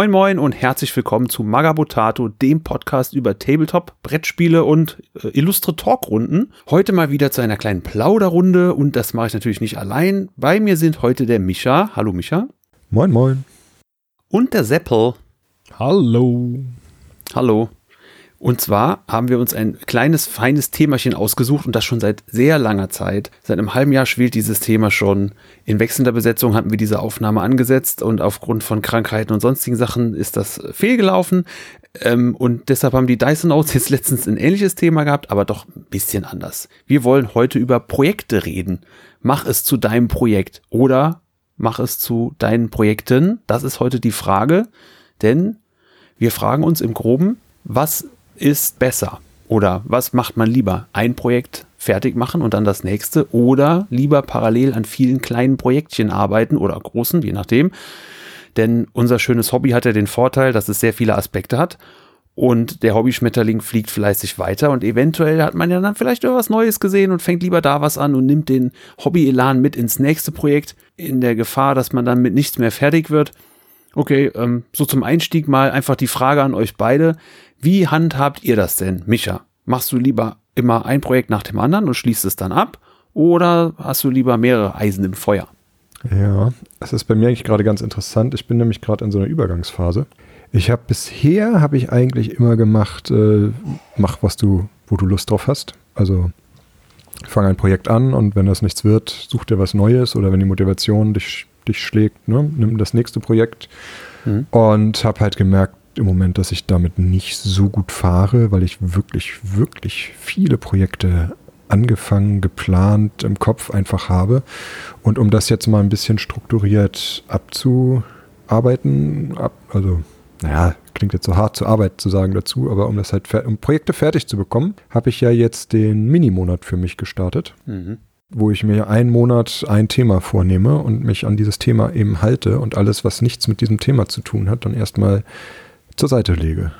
Moin Moin und herzlich willkommen zu Magabotato, dem Podcast über Tabletop, Brettspiele und äh, illustre Talkrunden. Heute mal wieder zu einer kleinen Plauderrunde und das mache ich natürlich nicht allein. Bei mir sind heute der Micha. Hallo Micha. Moin Moin. Und der Seppel. Hallo. Hallo. Und zwar haben wir uns ein kleines, feines Themachen ausgesucht und das schon seit sehr langer Zeit. Seit einem halben Jahr schwelt dieses Thema schon. In wechselnder Besetzung hatten wir diese Aufnahme angesetzt und aufgrund von Krankheiten und sonstigen Sachen ist das fehlgelaufen. Ähm, und deshalb haben die Dyson Notes jetzt letztens ein ähnliches Thema gehabt, aber doch ein bisschen anders. Wir wollen heute über Projekte reden. Mach es zu deinem Projekt oder mach es zu deinen Projekten. Das ist heute die Frage, denn wir fragen uns im Groben, was ist besser? Oder was macht man lieber? Ein Projekt fertig machen und dann das nächste oder lieber parallel an vielen kleinen Projektchen arbeiten oder großen, je nachdem. Denn unser schönes Hobby hat ja den Vorteil, dass es sehr viele Aspekte hat und der Hobby-Schmetterling fliegt fleißig weiter und eventuell hat man ja dann vielleicht irgendwas Neues gesehen und fängt lieber da was an und nimmt den Hobby-Elan mit ins nächste Projekt in der Gefahr, dass man dann mit nichts mehr fertig wird. Okay, ähm, so zum Einstieg mal einfach die Frage an euch beide. Wie handhabt ihr das denn, Micha? Machst du lieber immer ein Projekt nach dem anderen und schließt es dann ab? Oder hast du lieber mehrere Eisen im Feuer? Ja, das ist bei mir eigentlich gerade ganz interessant. Ich bin nämlich gerade in so einer Übergangsphase. Ich habe bisher habe ich eigentlich immer gemacht, äh, mach was du, wo du Lust drauf hast. Also fang ein Projekt an und wenn das nichts wird, such dir was Neues oder wenn die Motivation dich, dich schlägt, ne, nimm das nächste Projekt. Mhm. Und habe halt gemerkt, im Moment, dass ich damit nicht so gut fahre, weil ich wirklich, wirklich viele Projekte angefangen, geplant, im Kopf einfach habe. Und um das jetzt mal ein bisschen strukturiert abzuarbeiten, ab, also naja, klingt jetzt so hart zur Arbeit zu sagen dazu, aber um das halt, um Projekte fertig zu bekommen, habe ich ja jetzt den Minimonat für mich gestartet. Mhm wo ich mir einen Monat ein Thema vornehme und mich an dieses Thema eben halte und alles, was nichts mit diesem Thema zu tun hat, dann erstmal zur Seite lege.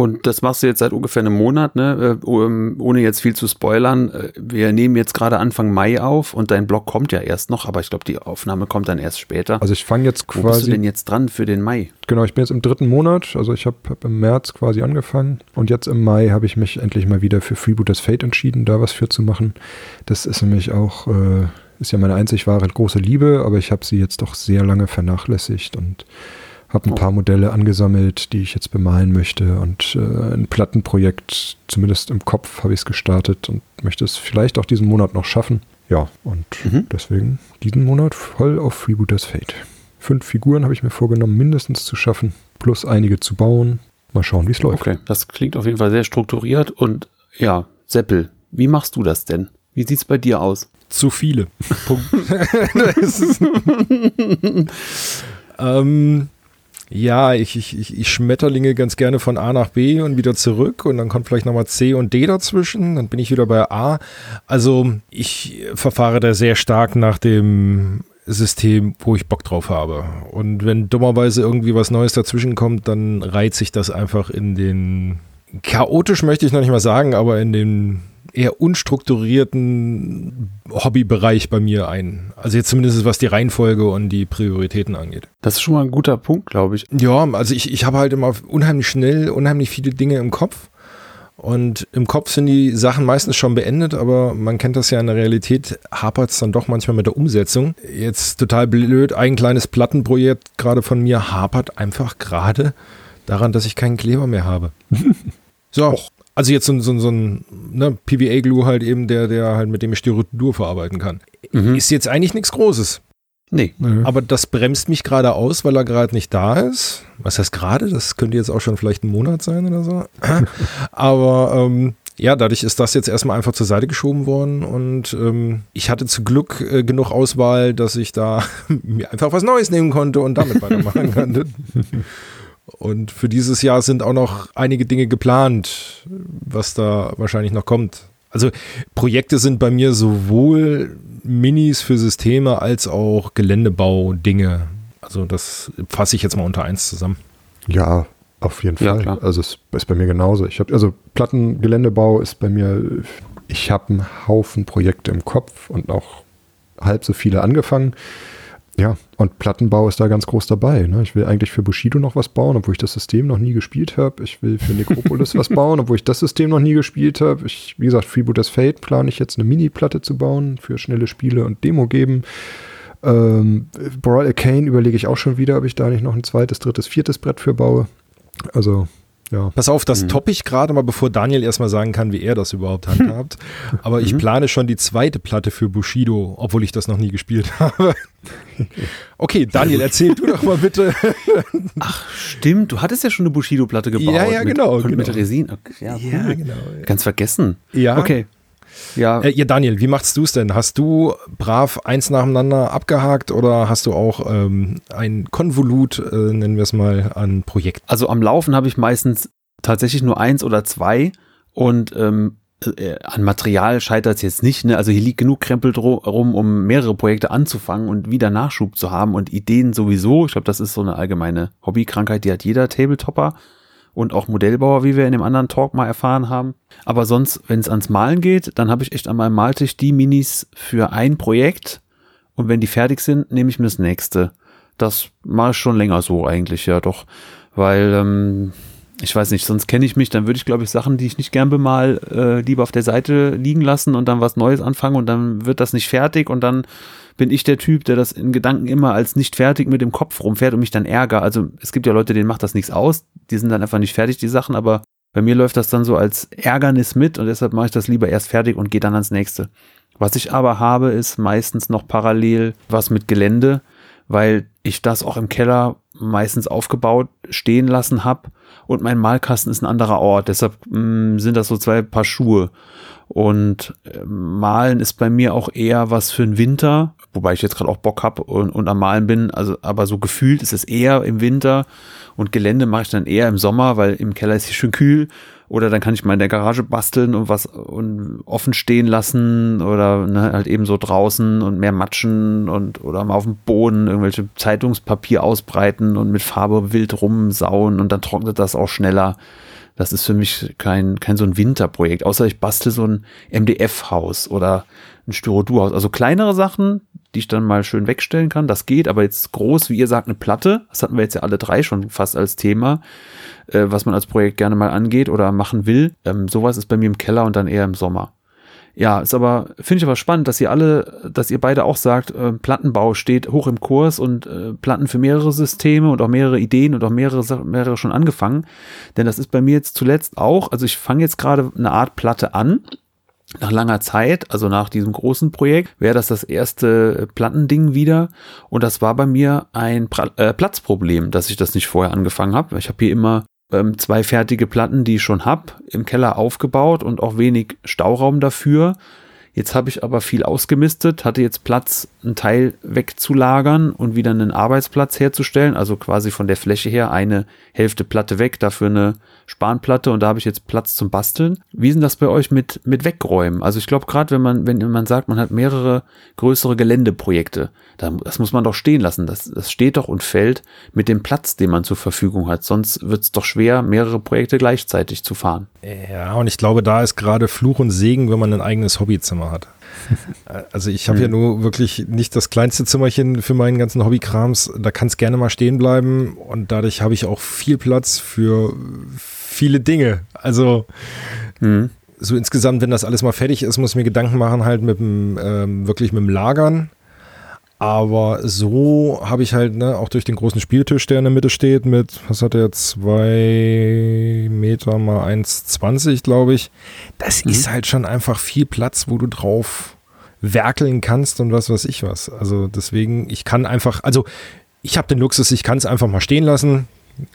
Und das machst du jetzt seit ungefähr einem Monat, ne? Äh, ohne jetzt viel zu spoilern. Äh, wir nehmen jetzt gerade Anfang Mai auf und dein Blog kommt ja erst noch, aber ich glaube, die Aufnahme kommt dann erst später. Also ich fange jetzt quasi. Wo bist du denn jetzt dran für den Mai? Genau, ich bin jetzt im dritten Monat. Also ich habe hab im März quasi angefangen und jetzt im Mai habe ich mich endlich mal wieder für Freebooters Fate entschieden, da was für zu machen. Das ist nämlich auch, äh, ist ja meine einzig wahre große Liebe, aber ich habe sie jetzt doch sehr lange vernachlässigt und habe ein paar Modelle angesammelt, die ich jetzt bemalen möchte und äh, ein Plattenprojekt, zumindest im Kopf habe ich es gestartet und möchte es vielleicht auch diesen Monat noch schaffen. Ja, und mhm. deswegen diesen Monat voll auf Freebooters Fate. Fünf Figuren habe ich mir vorgenommen, mindestens zu schaffen, plus einige zu bauen. Mal schauen, wie es läuft. Okay, das klingt auf jeden Fall sehr strukturiert und ja, Seppel, wie machst du das denn? Wie sieht es bei dir aus? Zu viele. Punkt. ähm, ja, ich, ich, ich schmetterlinge ganz gerne von A nach B und wieder zurück und dann kommt vielleicht nochmal C und D dazwischen, dann bin ich wieder bei A. Also ich verfahre da sehr stark nach dem System, wo ich Bock drauf habe. Und wenn dummerweise irgendwie was Neues dazwischen kommt, dann reizt sich das einfach in den chaotisch möchte ich noch nicht mal sagen, aber in den eher unstrukturierten Hobbybereich bei mir ein. Also jetzt zumindest was die Reihenfolge und die Prioritäten angeht. Das ist schon mal ein guter Punkt, glaube ich. Ja, also ich, ich habe halt immer unheimlich schnell, unheimlich viele Dinge im Kopf. Und im Kopf sind die Sachen meistens schon beendet, aber man kennt das ja in der Realität, hapert es dann doch manchmal mit der Umsetzung. Jetzt total blöd, ein kleines Plattenprojekt gerade von mir hapert einfach gerade daran, dass ich keinen Kleber mehr habe. so, Och. Also jetzt so, so, so ein ne, PVA-Glue halt eben, der, der halt mit dem ich Styrodur verarbeiten kann. Mhm. Ist jetzt eigentlich nichts Großes. Nee. nee. Aber das bremst mich gerade aus, weil er gerade nicht da ist. Was heißt gerade? Das könnte jetzt auch schon vielleicht ein Monat sein oder so. Aber ähm, ja, dadurch ist das jetzt erstmal einfach zur Seite geschoben worden und ähm, ich hatte zu Glück äh, genug Auswahl, dass ich da mir einfach was Neues nehmen konnte und damit weitermachen konnte. Und für dieses Jahr sind auch noch einige Dinge geplant, was da wahrscheinlich noch kommt. Also Projekte sind bei mir sowohl Minis für Systeme als auch Geländebau-Dinge. Also das fasse ich jetzt mal unter eins zusammen. Ja, auf jeden Fall. Ja, also es ist bei mir genauso. Ich habe also Plattengeländebau ist bei mir. Ich habe einen Haufen Projekte im Kopf und auch halb so viele angefangen. Ja, und Plattenbau ist da ganz groß dabei. Ne? Ich will eigentlich für Bushido noch was bauen, obwohl ich das System noch nie gespielt habe. Ich will für Necropolis was bauen, obwohl ich das System noch nie gespielt habe. Ich, wie gesagt, Freebooters Fate plane ich jetzt eine Mini-Platte zu bauen für schnelle Spiele und Demo geben. Ähm, Brawl Arcane überlege ich auch schon wieder, ob ich da nicht noch ein zweites, drittes, viertes Brett für baue. Also ja. Pass auf, das mhm. toppe ich gerade mal, bevor Daniel erstmal sagen kann, wie er das überhaupt handhabt. Aber ich mhm. plane schon die zweite Platte für Bushido, obwohl ich das noch nie gespielt habe. Okay, Daniel, erzähl du doch mal bitte. Ach, stimmt, du hattest ja schon eine Bushido-Platte gebaut. Ja, ja, genau. Mit, genau. mit Resin. Okay, ja, ja, genau. Ganz vergessen. Ja. Okay. Ja. Äh, ja, Daniel, wie machst du es denn? Hast du brav eins nacheinander abgehakt oder hast du auch ähm, ein Konvolut, äh, nennen wir es mal, an Projekten? Also am Laufen habe ich meistens tatsächlich nur eins oder zwei und ähm, äh, an Material scheitert es jetzt nicht. Ne? Also hier liegt genug Krempel rum, um mehrere Projekte anzufangen und wieder Nachschub zu haben und Ideen sowieso. Ich glaube, das ist so eine allgemeine Hobbykrankheit, die hat jeder Tabletopper und auch Modellbauer, wie wir in dem anderen Talk mal erfahren haben. Aber sonst, wenn es ans Malen geht, dann habe ich echt an meinem Maltisch die Minis für ein Projekt und wenn die fertig sind, nehme ich mir das nächste. Das mache ich schon länger so eigentlich, ja doch, weil ähm, ich weiß nicht, sonst kenne ich mich, dann würde ich, glaube ich, Sachen, die ich nicht gern bemal, äh, lieber auf der Seite liegen lassen und dann was Neues anfangen und dann wird das nicht fertig und dann bin ich der Typ, der das in Gedanken immer als nicht fertig mit dem Kopf rumfährt und mich dann ärgert. Also es gibt ja Leute, denen macht das nichts aus, die sind dann einfach nicht fertig, die Sachen, aber bei mir läuft das dann so als Ärgernis mit und deshalb mache ich das lieber erst fertig und gehe dann ans nächste. Was ich aber habe, ist meistens noch parallel was mit Gelände, weil ich das auch im Keller meistens aufgebaut stehen lassen habe und mein Malkasten ist ein anderer Ort. Deshalb mh, mm, sind das so zwei Paar Schuhe. Und äh, Malen ist bei mir auch eher was für den Winter, wobei ich jetzt gerade auch Bock habe und, und am Malen bin. Also, aber so gefühlt ist es eher im Winter und Gelände mache ich dann eher im Sommer, weil im Keller ist es schön kühl oder dann kann ich mal in der Garage basteln und was und offen stehen lassen oder ne, halt eben so draußen und mehr matschen und oder mal auf dem Boden irgendwelche Zeitungspapier ausbreiten und mit Farbe wild rumsauen und dann trocknet das auch schneller. Das ist für mich kein, kein so ein Winterprojekt, außer ich bastel so ein MDF-Haus oder ein Styrodur-Haus. Also kleinere Sachen, die ich dann mal schön wegstellen kann, das geht, aber jetzt groß, wie ihr sagt, eine Platte, das hatten wir jetzt ja alle drei schon fast als Thema, äh, was man als Projekt gerne mal angeht oder machen will. Ähm, sowas ist bei mir im Keller und dann eher im Sommer. Ja, ist aber, finde ich aber spannend, dass ihr alle, dass ihr beide auch sagt, äh, Plattenbau steht hoch im Kurs und äh, Platten für mehrere Systeme und auch mehrere Ideen und auch mehrere, mehrere schon angefangen. Denn das ist bei mir jetzt zuletzt auch, also ich fange jetzt gerade eine Art Platte an, nach langer Zeit, also nach diesem großen Projekt, wäre das das erste Plattending wieder. Und das war bei mir ein pra äh, Platzproblem, dass ich das nicht vorher angefangen habe. Ich habe hier immer ähm, zwei fertige Platten, die ich schon hab, im Keller aufgebaut und auch wenig Stauraum dafür. Jetzt habe ich aber viel ausgemistet, hatte jetzt Platz, einen Teil wegzulagern und wieder einen Arbeitsplatz herzustellen. Also quasi von der Fläche her eine Hälfte Platte weg, dafür eine Spanplatte und da habe ich jetzt Platz zum Basteln. Wie ist denn das bei euch mit, mit Wegräumen? Also ich glaube, gerade wenn man, wenn man sagt, man hat mehrere größere Geländeprojekte, dann, das muss man doch stehen lassen. Das, das steht doch und fällt mit dem Platz, den man zur Verfügung hat. Sonst wird es doch schwer, mehrere Projekte gleichzeitig zu fahren. Ja, und ich glaube, da ist gerade Fluch und Segen, wenn man ein eigenes Hobbyzimmer hat. Also ich habe mhm. ja nur wirklich nicht das kleinste Zimmerchen für meinen ganzen Hobbykrams. Da kann es gerne mal stehen bleiben und dadurch habe ich auch viel Platz für viele Dinge. Also mhm. so insgesamt, wenn das alles mal fertig ist, muss ich mir Gedanken machen halt mit dem ähm, wirklich mit dem Lagern. Aber so habe ich halt, ne, auch durch den großen Spieltisch, der in der Mitte steht, mit, was hat der, zwei Meter mal 1,20, glaube ich. Das mhm. ist halt schon einfach viel Platz, wo du drauf werkeln kannst und was weiß ich was. Also deswegen, ich kann einfach, also ich habe den Luxus, ich kann es einfach mal stehen lassen.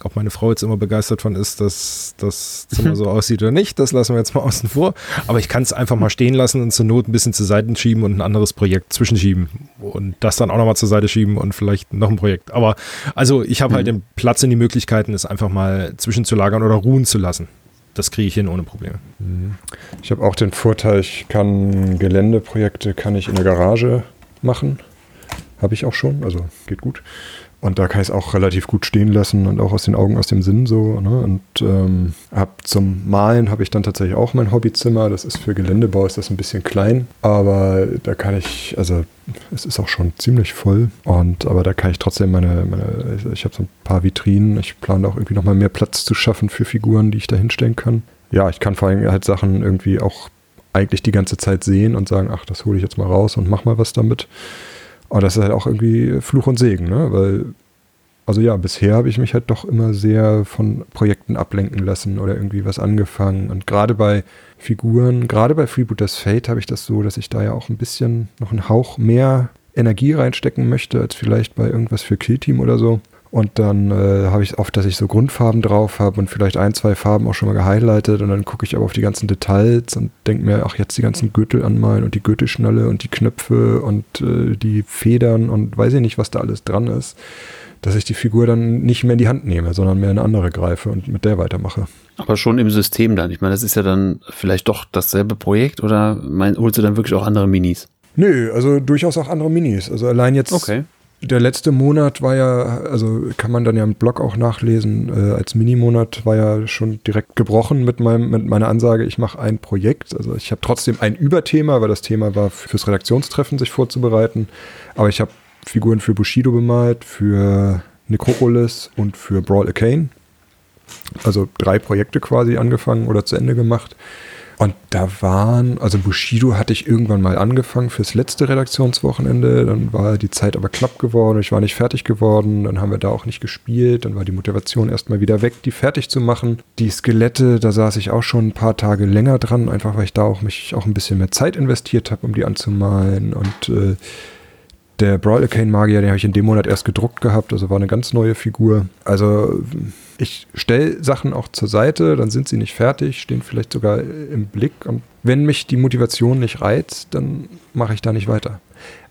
Ob meine Frau jetzt immer begeistert von ist, dass das Zimmer so aussieht oder nicht, das lassen wir jetzt mal außen vor. Aber ich kann es einfach mal stehen lassen und zur Not ein bisschen zur Seite schieben und ein anderes Projekt zwischenschieben. Und das dann auch nochmal zur Seite schieben und vielleicht noch ein Projekt. Aber also ich habe halt mhm. halt den Platz und die Möglichkeiten, es einfach mal zwischenzulagern oder ruhen zu lassen. Das kriege ich hin ohne Probleme. Mhm. Ich habe auch den Vorteil, ich kann Geländeprojekte kann ich in der Garage machen. Habe ich auch schon, also geht gut. Und da kann ich es auch relativ gut stehen lassen und auch aus den Augen, aus dem Sinn so. Ne? Und ähm, hab zum Malen habe ich dann tatsächlich auch mein Hobbyzimmer. Das ist für Geländebau ist das ein bisschen klein, aber da kann ich, also es ist auch schon ziemlich voll. Und aber da kann ich trotzdem meine, meine ich habe so ein paar Vitrinen. Ich plane auch irgendwie nochmal mehr Platz zu schaffen für Figuren, die ich da hinstellen kann. Ja, ich kann vor allem halt Sachen irgendwie auch eigentlich die ganze Zeit sehen und sagen, ach, das hole ich jetzt mal raus und mach mal was damit. Aber das ist halt auch irgendwie Fluch und Segen, ne? Weil, also ja, bisher habe ich mich halt doch immer sehr von Projekten ablenken lassen oder irgendwie was angefangen. Und gerade bei Figuren, gerade bei Freebooters Fate habe ich das so, dass ich da ja auch ein bisschen noch einen Hauch mehr Energie reinstecken möchte, als vielleicht bei irgendwas für Killteam oder so. Und dann äh, habe ich oft, dass ich so Grundfarben drauf habe und vielleicht ein, zwei Farben auch schon mal gehighlightet. Und dann gucke ich aber auf die ganzen Details und denke mir, ach, jetzt die ganzen Gürtel anmalen und die Gürtelschnalle und die Knöpfe und äh, die Federn und weiß ich nicht, was da alles dran ist. Dass ich die Figur dann nicht mehr in die Hand nehme, sondern mehr eine andere greife und mit der weitermache. Aber schon im System dann. Ich meine, das ist ja dann vielleicht doch dasselbe Projekt oder mein, holst du dann wirklich auch andere Minis? Nö, also durchaus auch andere Minis. Also allein jetzt Okay. Der letzte Monat war ja, also kann man dann ja im Blog auch nachlesen, äh, als Minimonat war ja schon direkt gebrochen mit, meinem, mit meiner Ansage, ich mache ein Projekt. Also ich habe trotzdem ein Überthema, weil das Thema war fürs Redaktionstreffen sich vorzubereiten. Aber ich habe Figuren für Bushido bemalt, für Necropolis und für Brawl Arcane. Also drei Projekte quasi angefangen oder zu Ende gemacht. Und da waren, also Bushido hatte ich irgendwann mal angefangen fürs letzte Redaktionswochenende. Dann war die Zeit aber knapp geworden. Ich war nicht fertig geworden. Dann haben wir da auch nicht gespielt. Dann war die Motivation erstmal wieder weg, die fertig zu machen. Die Skelette, da saß ich auch schon ein paar Tage länger dran, einfach weil ich da auch mich auch ein bisschen mehr Zeit investiert habe, um die anzumalen. Und äh, der Brawl Arcane Magier, den habe ich in dem Monat erst gedruckt gehabt, also war eine ganz neue Figur. Also ich stelle Sachen auch zur Seite, dann sind sie nicht fertig, stehen vielleicht sogar im Blick. Und wenn mich die Motivation nicht reizt, dann mache ich da nicht weiter.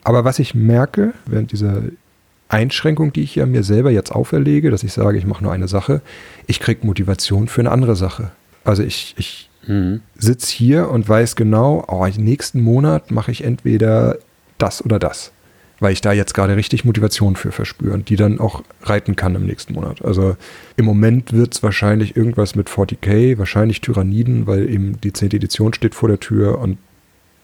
Aber was ich merke, während dieser Einschränkung, die ich ja mir selber jetzt auferlege, dass ich sage, ich mache nur eine Sache, ich kriege Motivation für eine andere Sache. Also ich, ich Mhm. sitze hier und weiß genau, oh, nächsten Monat mache ich entweder das oder das. Weil ich da jetzt gerade richtig Motivation für verspüre und die dann auch reiten kann im nächsten Monat. Also im Moment wird es wahrscheinlich irgendwas mit 40k, wahrscheinlich Tyranniden, weil eben die 10. Edition steht vor der Tür und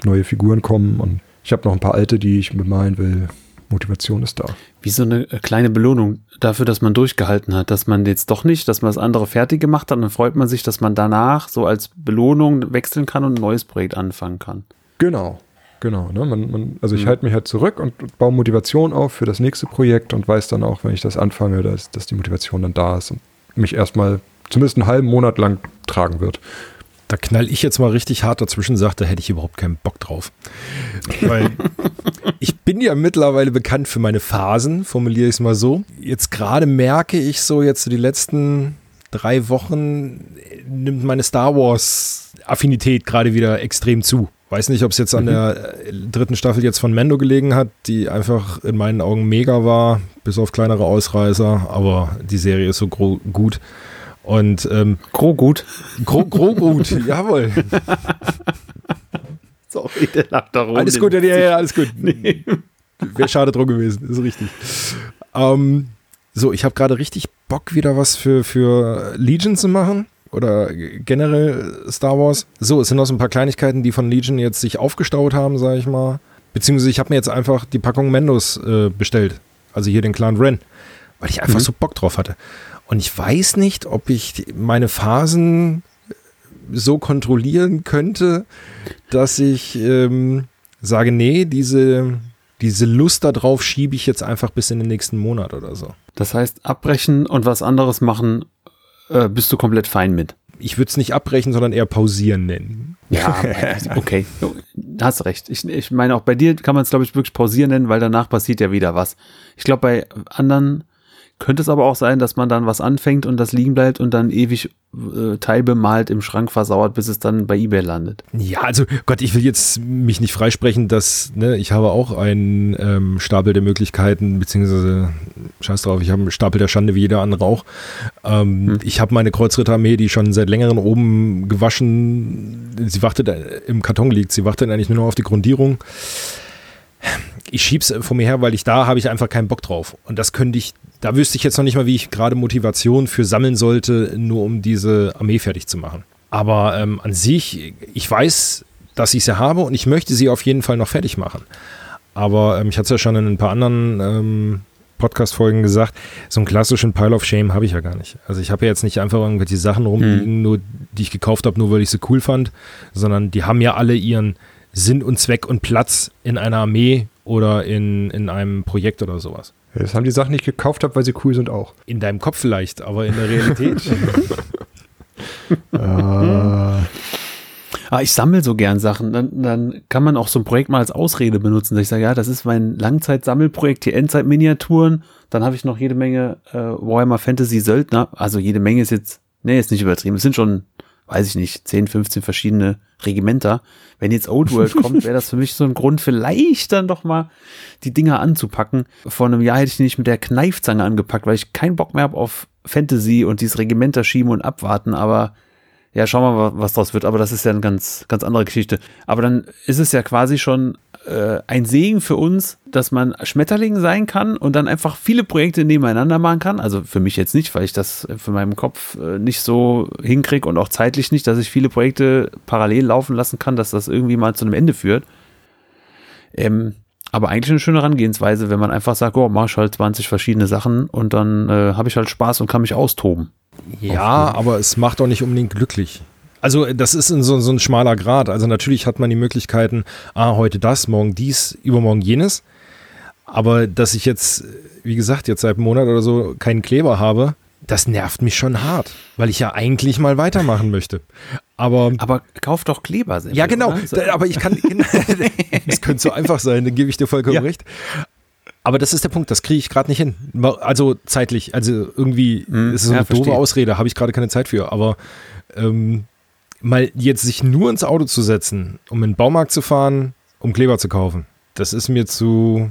neue Figuren kommen und ich habe noch ein paar alte, die ich bemalen will. Motivation ist da. Wie so eine kleine Belohnung dafür, dass man durchgehalten hat, dass man jetzt doch nicht, dass man das andere fertig gemacht hat und dann freut man sich, dass man danach so als Belohnung wechseln kann und ein neues Projekt anfangen kann. Genau, genau. Ne? Man, man, also ich Mhm. halte mich halt zurück und baue Motivation auf für das nächste Projekt und weiß dann auch, wenn ich das anfange, dass, dass die Motivation dann da ist und mich erstmal zumindest einen halben Monat lang tragen wird. Da knall ich jetzt mal richtig hart dazwischen, sagt, da hätte ich überhaupt keinen Bock drauf. Weil ich bin ja mittlerweile bekannt für meine Phasen, formuliere ich es mal so. Jetzt gerade merke ich so, jetzt so die letzten drei Wochen nimmt meine Star Wars Affinität gerade wieder extrem zu. Weiß nicht, ob es jetzt an der äh, dritten Staffel jetzt von Mando gelegen hat, die einfach in meinen Augen mega war, bis auf kleinere Ausreißer, aber die Serie ist so gro- gut. Und ähm, Gro gut. Gro, gro gut, jawohl. Sorry, der lag da rum. Alles gut, ja, ja, alles gut. Wäre schade drum gewesen, ist richtig. Ähm, so, ich habe gerade richtig Bock, wieder was für, für Legion zu machen. Oder generell Star Wars. So, es sind noch so ein paar Kleinigkeiten, die von Legion jetzt sich aufgestaut haben, sage ich mal. Beziehungsweise ich habe mir jetzt einfach die Packung Mendos äh, bestellt. Also hier den Clan Ren. Weil ich einfach Mhm. so Bock drauf hatte. Und ich weiß nicht, ob ich meine Phasen so kontrollieren könnte, dass ich ähm, sage, nee, diese, diese Lust darauf schiebe ich jetzt einfach bis in den nächsten Monat oder so. Das heißt, abbrechen und was anderes machen, äh, bist du komplett fein mit. Ich würde es nicht abbrechen, sondern eher pausieren nennen. Ja, okay. Hast recht. Ich, ich meine, auch bei dir kann man es, glaube ich, wirklich pausieren nennen, weil danach passiert ja wieder was. Ich glaube, bei anderen könnte es aber auch sein, dass man dann was anfängt und das liegen bleibt und dann ewig äh, teilbemalt im Schrank versauert, bis es dann bei eBay landet. Ja, also Gott, ich will jetzt mich nicht freisprechen, dass ne, ich habe auch einen ähm, Stapel der Möglichkeiten, beziehungsweise scheiß drauf, ich habe einen Stapel der Schande wie jeder andere auch. Ähm, Hm. Ich habe meine Kreuzritterarmee, die schon seit längerem oben gewaschen, sie wartet äh, im Karton liegt, sie wartet eigentlich nur noch auf die Grundierung. Ich schieb's von mir her, weil ich da habe ich einfach keinen Bock drauf. Und das könnte ich da wüsste ich jetzt noch nicht mal, wie ich gerade Motivation für sammeln sollte, nur um diese Armee fertig zu machen. Aber ähm, an sich, ich weiß, dass ich sie habe und ich möchte sie auf jeden Fall noch fertig machen. Aber ähm, ich hatte es ja schon in ein paar anderen ähm, Podcast-Folgen gesagt, so einen klassischen Pile of Shame habe ich ja gar nicht. Also ich habe ja jetzt nicht einfach irgendwelche Sachen rumliegen, mhm. nur, die ich gekauft habe, nur weil ich sie cool fand, sondern die haben ja alle ihren Sinn und Zweck und Platz in einer Armee oder in, in einem Projekt oder sowas. Das haben die Sachen, ich gekauft habe, weil sie cool sind auch. In deinem Kopf vielleicht, aber in der Realität. ah. Ah, ich sammle so gern Sachen. Dann, dann kann man auch so ein Projekt mal als Ausrede benutzen. Dass ich sage, ja, das ist mein Langzeitsammelprojekt, die Endzeit-Miniaturen. Dann habe ich noch jede Menge äh, Warhammer Fantasy Söldner. Also jede Menge ist jetzt, nee, ist nicht übertrieben. Es sind schon, weiß ich nicht, 10, 15 verschiedene Regimenter. Wenn jetzt Old World kommt, wäre das für mich so ein Grund, vielleicht dann doch mal die Dinger anzupacken. Vor einem Jahr hätte ich nicht mit der Kneifzange angepackt, weil ich keinen Bock mehr habe auf Fantasy und dieses Regimenter schieben und abwarten. Aber ja, schauen wir mal, was draus wird. Aber das ist ja eine ganz, ganz andere Geschichte. Aber dann ist es ja quasi schon äh, ein Segen für uns, dass man Schmetterling sein kann und dann einfach viele Projekte nebeneinander machen kann. Also für mich jetzt nicht, weil ich das für meinen Kopf äh, nicht so hinkriege und auch zeitlich nicht, dass ich viele Projekte parallel laufen lassen kann, dass das irgendwie mal zu einem Ende führt. Ähm, aber eigentlich eine schöne Herangehensweise, wenn man einfach sagt, oh, mach ich halt 20 verschiedene Sachen und dann äh, habe ich halt Spaß und kann mich austoben. Ja, aber es macht auch nicht unbedingt glücklich. Also das ist so, so ein schmaler Grad. Also natürlich hat man die Möglichkeiten, ah, heute das, morgen dies, übermorgen jenes. Aber dass ich jetzt, wie gesagt, jetzt seit einem Monat oder so keinen Kleber habe, das nervt mich schon hart, weil ich ja eigentlich mal weitermachen möchte. Aber, aber kauf doch Kleber selbst. Ja, genau. Oder? Aber ich kann, das könnte so einfach sein, dann gebe ich dir vollkommen ja. recht. Aber das ist der Punkt, das kriege ich gerade nicht hin. Also zeitlich, also irgendwie hm, ist es ja, eine verstehe. doofe Ausrede, habe ich gerade keine Zeit für. Aber ähm, mal jetzt sich nur ins Auto zu setzen, um in den Baumarkt zu fahren, um Kleber zu kaufen, das ist mir zu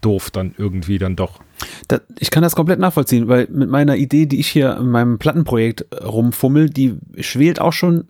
doof dann irgendwie dann doch. Das, ich kann das komplett nachvollziehen, weil mit meiner Idee, die ich hier in meinem Plattenprojekt rumfummel, die schwelt auch schon,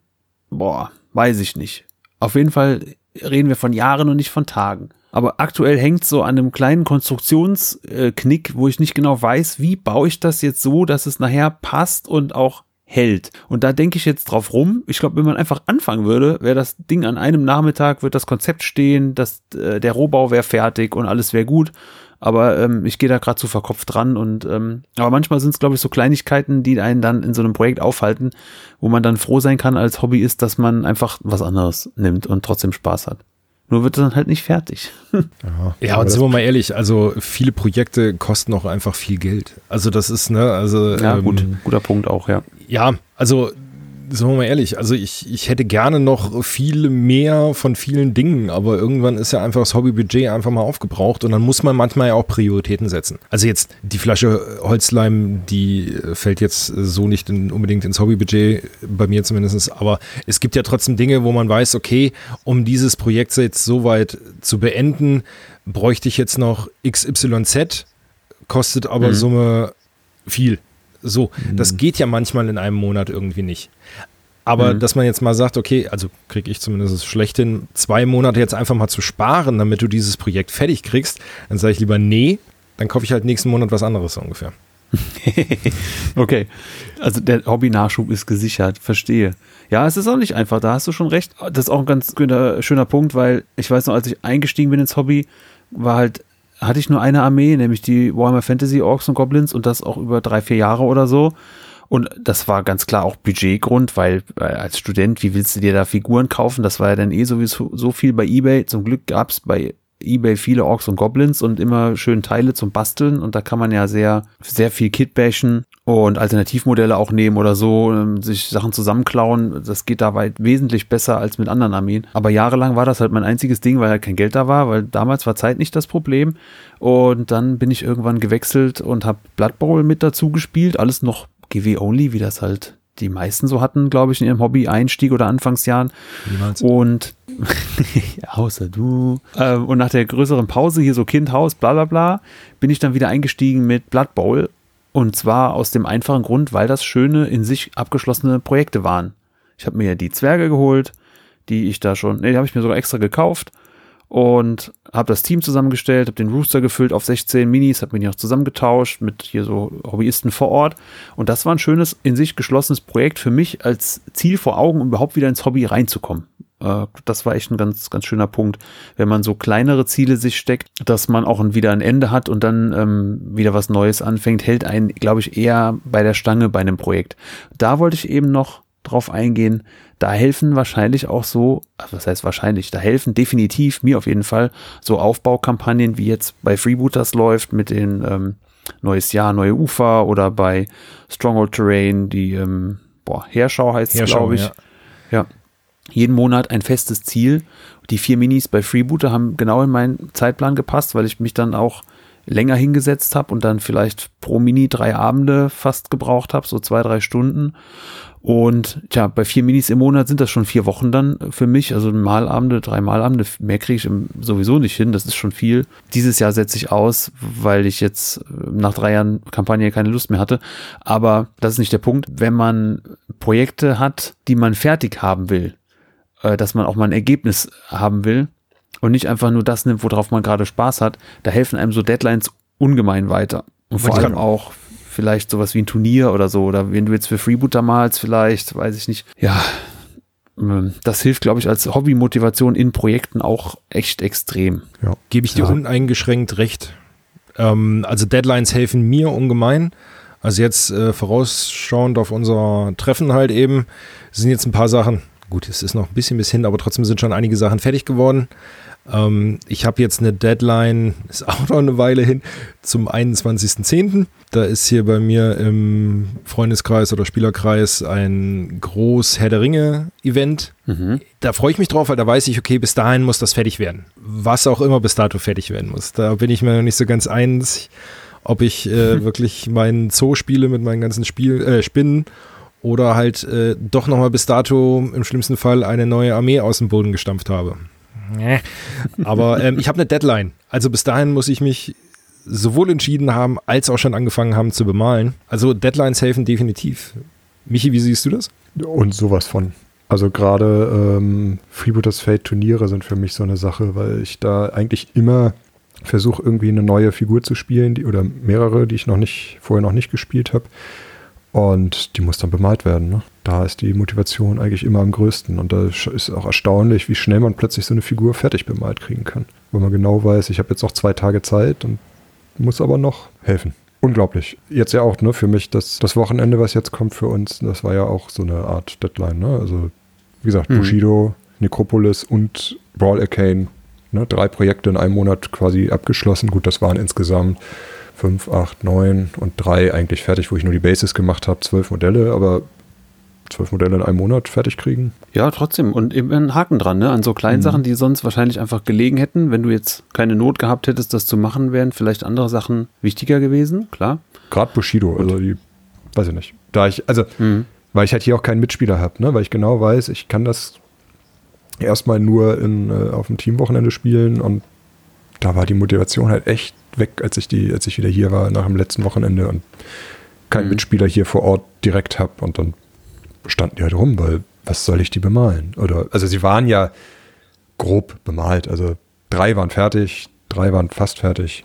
boah, weiß ich nicht. Auf jeden Fall reden wir von Jahren und nicht von Tagen. Aber aktuell hängt so an einem kleinen Konstruktionsknick, wo ich nicht genau weiß, wie baue ich das jetzt so, dass es nachher passt und auch hält. Und da denke ich jetzt drauf rum. Ich glaube, wenn man einfach anfangen würde, wäre das Ding an einem Nachmittag, wird das Konzept stehen, das, äh, der Rohbau wäre fertig und alles wäre gut. Aber ähm, ich gehe da gerade zu verkopft dran und ähm, aber manchmal sind es, glaube ich, so Kleinigkeiten, die einen dann in so einem Projekt aufhalten, wo man dann froh sein kann als Hobbyist, dass man einfach was anderes nimmt und trotzdem Spaß hat. Nur wird es dann halt nicht fertig. Ja, ja und sind wir mal ehrlich, also viele Projekte kosten auch einfach viel Geld. Also das ist, ne, also. Ja, ähm, gut, guter Punkt auch, ja. Ja, also sagen wir mal ehrlich, also ich, ich hätte gerne noch viel mehr von vielen Dingen, aber irgendwann ist ja einfach das Hobbybudget einfach mal aufgebraucht und dann muss man manchmal ja auch Prioritäten setzen. Also jetzt die Flasche Holzleim, die fällt jetzt so nicht in, unbedingt ins Hobbybudget, bei mir zumindest, aber es gibt ja trotzdem Dinge, wo man weiß, okay, um dieses Projekt jetzt so weit zu beenden, bräuchte ich jetzt noch XYZ, kostet aber mhm. Summe viel. So, mhm. das geht ja manchmal in einem Monat irgendwie nicht. Aber mhm. dass man jetzt mal sagt, okay, also kriege ich zumindest schlecht hin, zwei Monate jetzt einfach mal zu sparen, damit du dieses Projekt fertig kriegst, dann sage ich lieber nee, dann kaufe ich halt nächsten Monat was anderes so ungefähr. okay, also der Hobby-Nachschub ist gesichert, verstehe. Ja, es ist auch nicht einfach, da hast du schon recht. Das ist auch ein ganz schöner, schöner Punkt, weil ich weiß noch, als ich eingestiegen bin ins Hobby, war halt hatte ich nur eine Armee, nämlich die Warhammer Fantasy Orks und Goblins und das auch über drei, vier Jahre oder so. Und das war ganz klar auch Budgetgrund, weil äh, als Student, wie willst du dir da Figuren kaufen? Das war ja dann eh sowieso so viel bei eBay. Zum Glück gab es bei eBay viele Orks und Goblins und immer schön Teile zum Basteln und da kann man ja sehr, sehr viel Kit bashen und Alternativmodelle auch nehmen oder so, ähm, sich Sachen zusammenklauen. Das geht da weit wesentlich besser als mit anderen Armeen. Aber jahrelang war das halt mein einziges Ding, weil halt kein Geld da war, weil damals war Zeit nicht das Problem. Und dann bin ich irgendwann gewechselt und habe Blood Bowl mit dazu gespielt. Alles noch GW-only, wie das halt die meisten so hatten, glaube ich, in ihrem Hobby-Einstieg oder Anfangsjahren. Niemals. Und außer du. Ähm, und nach der größeren Pause, hier so Kindhaus, bla bla bla, bin ich dann wieder eingestiegen mit Blood Bowl. Und zwar aus dem einfachen Grund, weil das schöne, in sich abgeschlossene Projekte waren. Ich habe mir die Zwerge geholt, die ich da schon, nee, die habe ich mir sogar extra gekauft und habe das Team zusammengestellt, habe den Rooster gefüllt auf 16 Minis, habe mich auch zusammengetauscht mit hier so Hobbyisten vor Ort. Und das war ein schönes, in sich geschlossenes Projekt für mich als Ziel vor Augen, um überhaupt wieder ins Hobby reinzukommen. Äh, das war echt ein ganz, ganz schöner Punkt, wenn man so kleinere Ziele sich steckt, dass man auch wieder ein Ende hat und dann ähm, wieder was Neues anfängt, hält einen, glaube ich, eher bei der Stange bei einem Projekt. Da wollte ich eben noch drauf eingehen. Da helfen wahrscheinlich auch so, also was heißt wahrscheinlich, da helfen definitiv mir auf jeden Fall so Aufbaukampagnen, wie jetzt bei Freebooters läuft mit den ähm, Neues Jahr, neue Ufer oder bei Stronghold Terrain, die ähm, boah, Herschau heißt es, glaube ich. Ja. ja jeden Monat ein festes Ziel. Die vier Minis bei Freebooter haben genau in meinen Zeitplan gepasst, weil ich mich dann auch länger hingesetzt habe und dann vielleicht pro Mini drei Abende fast gebraucht habe, so zwei, drei Stunden. Und tja, bei vier Minis im Monat sind das schon vier Wochen dann für mich. Also Malabende, drei Malabende, mehr kriege ich sowieso nicht hin. Das ist schon viel. Dieses Jahr setze ich aus, weil ich jetzt nach drei Jahren Kampagne keine Lust mehr hatte. Aber das ist nicht der Punkt. Wenn man Projekte hat, die man fertig haben will, äh, dass man auch mal ein Ergebnis haben will und nicht einfach nur das nimmt, worauf man gerade Spaß hat, da helfen einem so Deadlines ungemein weiter. Und vor allem auch vielleicht sowas wie ein Turnier oder so, oder wenn du jetzt für Freebooter malst, vielleicht, weiß ich nicht. Ja, ähm, das hilft, glaube ich, als Hobbymotivation in Projekten auch echt extrem. Ja. Gebe ich dir ja. uneingeschränkt recht. Ähm, also Deadlines helfen mir ungemein. Also jetzt äh, vorausschauend auf unser Treffen halt eben, sind jetzt ein paar Sachen, Gut, es ist noch ein bisschen bis hin, aber trotzdem sind schon einige Sachen fertig geworden. Ähm, ich habe jetzt eine Deadline, ist auch noch eine Weile hin, zum 21.10. Da ist hier bei mir im Freundeskreis oder Spielerkreis ein groß Herr der Ringe Event. Mhm. Da freue ich mich drauf, weil da weiß ich, okay, bis dahin muss das fertig werden. Was auch immer bis dato fertig werden muss. Da bin ich mir noch nicht so ganz eins, ob ich äh, wirklich meinen Zoo spiele mit meinen ganzen Spiel, äh, Spinnen oder halt äh, doch nochmal bis dato im schlimmsten Fall eine neue Armee aus dem Boden gestampft habe. Aber ähm, ich habe eine Deadline. Also bis dahin muss ich mich sowohl entschieden haben, als auch schon angefangen haben zu bemalen. Also Deadlines helfen definitiv. Michi, wie siehst du das? Und sowas von. Also gerade ähm, Freebooters Fate Turniere sind für mich so eine Sache, weil ich da eigentlich immer versuche, irgendwie eine neue Figur zu spielen, die, oder mehrere, die ich noch nicht, vorher noch nicht gespielt habe. Und die muss dann bemalt werden. Ne? Da ist die Motivation eigentlich immer am größten. Und da ist auch erstaunlich, wie schnell man plötzlich so eine Figur fertig bemalt kriegen kann. Weil man genau weiß, ich habe jetzt noch zwei Tage Zeit und muss aber noch helfen. Unglaublich. Jetzt ja auch ne, für mich das, das Wochenende, was jetzt kommt für uns, das war ja auch so eine Art Deadline. Ne? Also wie gesagt, mhm. Bushido, Necropolis und Brawl Arcane. Ne? Drei Projekte in einem Monat quasi abgeschlossen. Gut, das waren insgesamt 5, 8, 9 und 3 eigentlich fertig, wo ich nur die Basis gemacht habe, zwölf Modelle, aber zwölf Modelle in einem Monat fertig kriegen. Ja, trotzdem. Und eben ein Haken dran, ne? An so kleinen mhm. Sachen, die sonst wahrscheinlich einfach gelegen hätten. Wenn du jetzt keine Not gehabt hättest, das zu machen, wären vielleicht andere Sachen wichtiger gewesen, klar. Gerade Bushido, also die, weiß ich nicht. Da ich, also, mhm. weil ich halt hier auch keinen Mitspieler habe, ne? Weil ich genau weiß, ich kann das erstmal nur in, äh, auf dem Teamwochenende spielen und da war die Motivation halt echt weg, als ich die, als ich wieder hier war nach dem letzten Wochenende und keinen mhm. Mitspieler hier vor Ort direkt habe und dann standen die halt rum, weil was soll ich die bemalen? Oder also sie waren ja grob bemalt, also drei waren fertig, drei waren fast fertig.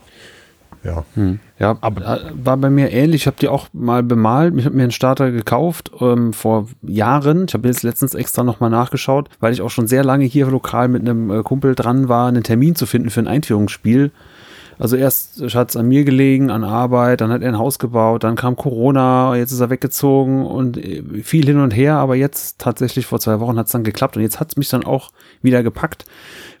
Ja. Hm. Ja, aber äh, war bei mir ähnlich. Ich habe die auch mal bemalt. Ich habe mir einen Starter gekauft ähm, vor Jahren. Ich habe jetzt letztens extra nochmal nachgeschaut, weil ich auch schon sehr lange hier lokal mit einem äh, Kumpel dran war, einen Termin zu finden für ein Einführungsspiel. Also erst hat es an mir gelegen, an Arbeit, dann hat er ein Haus gebaut, dann kam Corona, jetzt ist er weggezogen und äh, viel hin und her, aber jetzt tatsächlich vor zwei Wochen hat es dann geklappt und jetzt hat es mich dann auch wieder gepackt.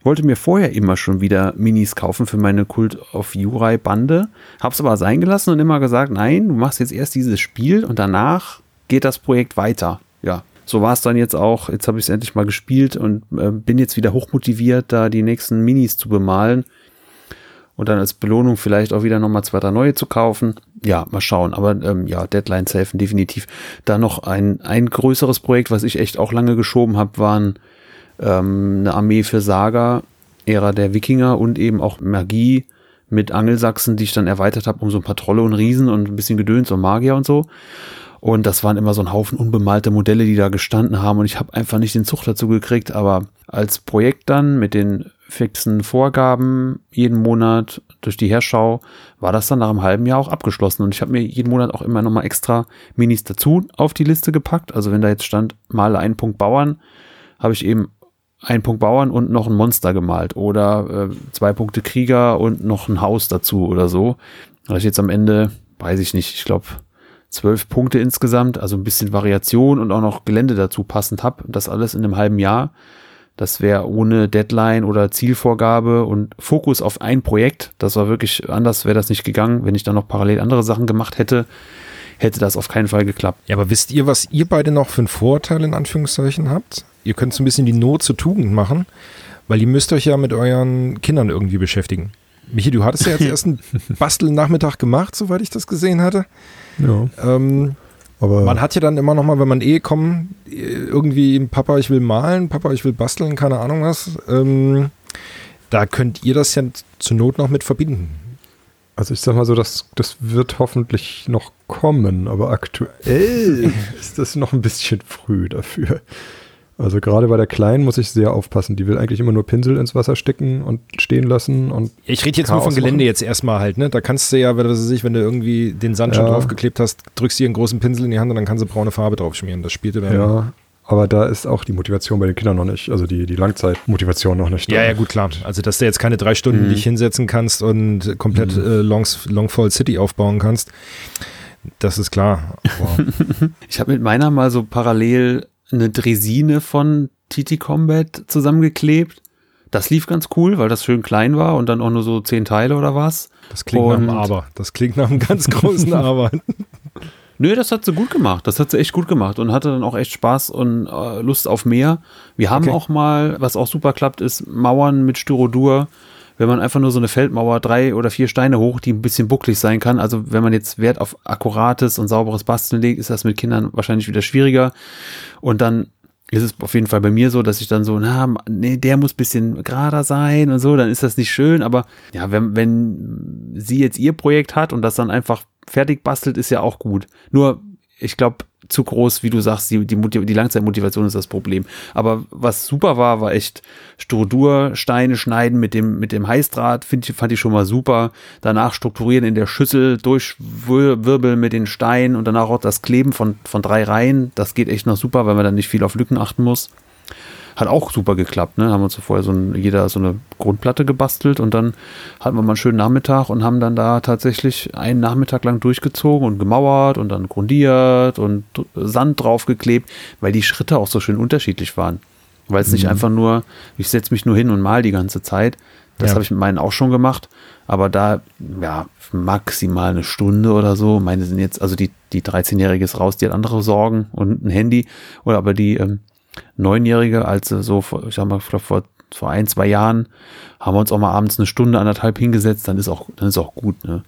Wollte mir vorher immer schon wieder Minis kaufen für meine Cult of Jurai Bande, hab's aber sein gelassen und immer gesagt, nein, du machst jetzt erst dieses Spiel und danach geht das Projekt weiter. Ja, so war es dann jetzt auch. Jetzt habe ich es endlich mal gespielt und äh, bin jetzt wieder hochmotiviert, da die nächsten Minis zu bemalen und dann als Belohnung vielleicht auch wieder nochmal zwei, drei neue zu kaufen. Ja, mal schauen. Aber ähm, ja, Deadlines helfen definitiv. Da noch ein, ein größeres Projekt, was ich echt auch lange geschoben habe, waren ähm, eine Armee für Saga, Ära der Wikinger und eben auch Magie mit Angelsachsen, die ich dann erweitert habe um so ein paar Trolle und Riesen und ein bisschen Gedöns und Magier und so. Und das waren immer so ein Haufen unbemalte Modelle, die da gestanden haben. Und ich habe einfach nicht den Zug dazu gekriegt. Aber als Projekt dann mit den fixen Vorgaben jeden Monat durch die Herschau, war das dann nach einem halben Jahr auch abgeschlossen. Und ich habe mir jeden Monat auch immer nochmal extra Minis dazu auf die Liste gepackt. Also wenn da jetzt stand, male einen Punkt Bauern, habe ich eben einen Punkt Bauern und noch ein Monster gemalt. Oder äh, zwei Punkte Krieger und noch ein Haus dazu oder so. Da ich jetzt am Ende, weiß ich nicht, ich glaube zwölf Punkte insgesamt, also ein bisschen Variation und auch noch Gelände dazu passend habe. Das alles in einem halben Jahr. Das wäre ohne Deadline oder Zielvorgabe und Fokus auf ein Projekt. Das war wirklich anders, wäre das nicht gegangen. Wenn ich dann noch parallel andere Sachen gemacht hätte, hätte das auf keinen Fall geklappt. Ja, aber wisst ihr, was ihr beide noch für einen Vorteil in Anführungszeichen habt? Ihr könnt so ein bisschen die Not zur Tugend machen, weil ihr müsst euch ja mit euren Kindern irgendwie beschäftigen. Michi, du hattest ja jetzt erst einen Bastelnachmittag gemacht, soweit ich das gesehen hatte. Ja. Ähm, Aber man hat ja dann immer noch mal, wenn man eh kommt, irgendwie Papa, ich will malen, Papa, ich will basteln, keine Ahnung was. Ähm, da könnt ihr das ja zur Not noch mit verbinden. Also ich sag mal so, das, das wird hoffentlich noch kommen, aber aktuell ist das noch ein bisschen früh dafür. Also gerade bei der Kleinen muss ich sehr aufpassen. Die will eigentlich immer nur Pinsel ins Wasser stecken und stehen lassen und Ich rede jetzt nur Chaos von Gelände machen. jetzt erstmal halt, ne? Da kannst du ja, wenn, was weiß ich, wenn du irgendwie den Sand schon Ja. draufgeklebt hast, drückst dir einen großen Pinsel in die Hand und dann kannst du braune Farbe drauf schmieren. Das spielt dir dann. ja, aber da ist auch die Motivation bei den Kindern noch nicht, also die, die Langzeitmotivation noch nicht. da. Ja, ja, gut, klar. Also, dass du jetzt keine drei Stunden Mhm. dich hinsetzen kannst und komplett Mhm. äh, Longs, Longfall City aufbauen kannst, das ist klar. Aber Ich habe mit meiner mal so parallel eine Dresine von TT Combat zusammengeklebt. Das lief ganz cool, weil das schön klein war und dann auch nur so zehn Teile oder was. das klingt nach einem Und- Aber. Das klingt nach einem ganz großen Aber. Nö, das hat sie gut gemacht. Das hat sie echt gut gemacht und hatte dann auch echt Spaß und äh, Lust auf mehr. Wir haben Okay. auch mal, was auch super klappt, ist Mauern mit Styrodur. Wenn man einfach nur so eine Feldmauer, drei oder vier Steine hoch, die ein bisschen bucklig sein kann. Also wenn man jetzt Wert auf akkurates und sauberes Basteln legt, ist das mit Kindern wahrscheinlich wieder schwieriger. Und dann ist es auf jeden Fall bei mir so, dass ich dann so, na, nee, der muss bisschen gerader sein und so, dann ist das nicht schön. Aber ja, wenn, wenn sie jetzt ihr Projekt hat und das dann einfach fertig bastelt, ist ja auch gut. Nur, ich glaube, zu groß, wie du sagst, die, die, die Langzeitmotivation ist das Problem. Aber was super war, war echt Styrodur, Steine schneiden mit dem, mit dem Heißdraht, find fand ich schon mal super. Danach strukturieren in der Schüssel, durchwirbeln mit den Steinen und danach auch das Kleben von, von drei Reihen. Das geht echt noch super, weil man dann nicht viel auf Lücken achten muss. Hat auch super geklappt, ne? Haben uns vorher so ein, jeder so eine Grundplatte gebastelt und dann hatten wir mal einen schönen Nachmittag und haben dann da tatsächlich einen Nachmittag lang durchgezogen und gemauert und dann grundiert und Sand draufgeklebt, weil die Schritte auch so schön unterschiedlich waren. Weil es nicht einfach nur, ich setze mich nur hin und mal die ganze Zeit. Das Ja. habe ich mit meinen auch schon gemacht. Aber da, ja, maximal eine Stunde oder so. Meine sind jetzt, also die, die 13-Jährige ist raus, die hat andere Sorgen und ein Handy. Oder aber die ähm, Neunjährige, als sie so, vor, ich sag mal, ich glaub, vor, vor ein, zwei Jahren, haben wir uns auch mal abends eine Stunde, anderthalb hingesetzt, dann ist auch, dann ist auch gut, ne?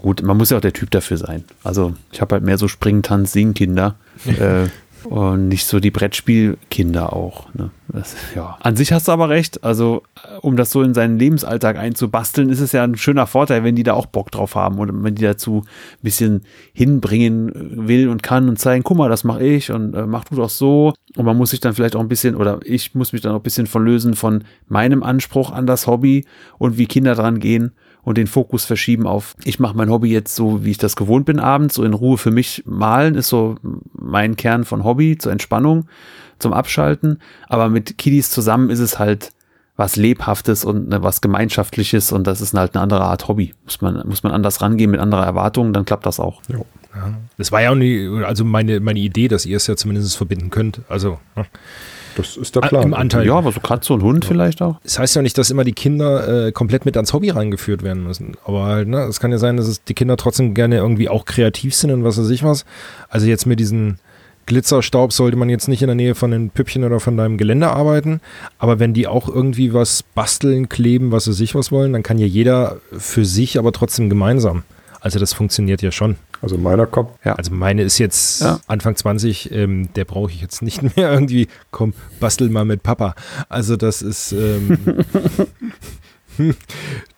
Gut, man muss ja auch der Typ dafür sein. Also ich habe halt mehr so Springen, Tanz, Singkinder. äh, und nicht so die Brettspielkinder auch. Ne? Das, ja. An sich hast du aber recht. Also, äh, um das so in seinen Lebensalltag einzubasteln, ist es ja ein schöner Vorteil, wenn die da auch Bock drauf haben und wenn die dazu ein bisschen hinbringen will und kann und zeigen, guck mal, das mache ich und äh, mach du doch so. Und man muss sich dann vielleicht auch ein bisschen, oder ich muss mich dann auch ein bisschen verlösen von meinem Anspruch an das Hobby und wie Kinder dran gehen und den Fokus verschieben auf, ich mache mein Hobby jetzt so, wie ich das gewohnt bin abends, so in Ruhe für mich malen ist so mein Kern von Hobby zur Entspannung, zum Abschalten, aber mit Kiddies zusammen ist es halt was Lebhaftes und ne, was Gemeinschaftliches und das ist halt eine andere Art Hobby. Muss man, muss man anders rangehen mit anderer Erwartung, dann klappt das auch. Ja. Das war ja auch nie, also meine, meine Idee, dass ihr es ja zumindest verbinden könnt. Also, ne? Das ist der Plan. im Anteil. Ja, aber so Katze und Hund vielleicht auch. Das heißt ja nicht, dass immer die Kinder äh, komplett mit ans Hobby reingeführt werden müssen. Aber halt, ne, es kann ja sein, dass es die Kinder trotzdem gerne irgendwie auch kreativ sind und was weiß ich was. Also jetzt mit diesen Glitzerstaub sollte man jetzt nicht in der Nähe von den Püppchen oder von deinem Gelände arbeiten. Aber wenn die auch irgendwie was basteln, kleben, was weiß ich was wollen, dann kann ja jeder für sich, aber trotzdem gemeinsam. Also das funktioniert ja schon. Also meiner kommt, Also meine ist jetzt Ja. Anfang 20, ähm, der brauche ich jetzt nicht mehr irgendwie, komm, bastel mal mit Papa. Also das ist, ähm,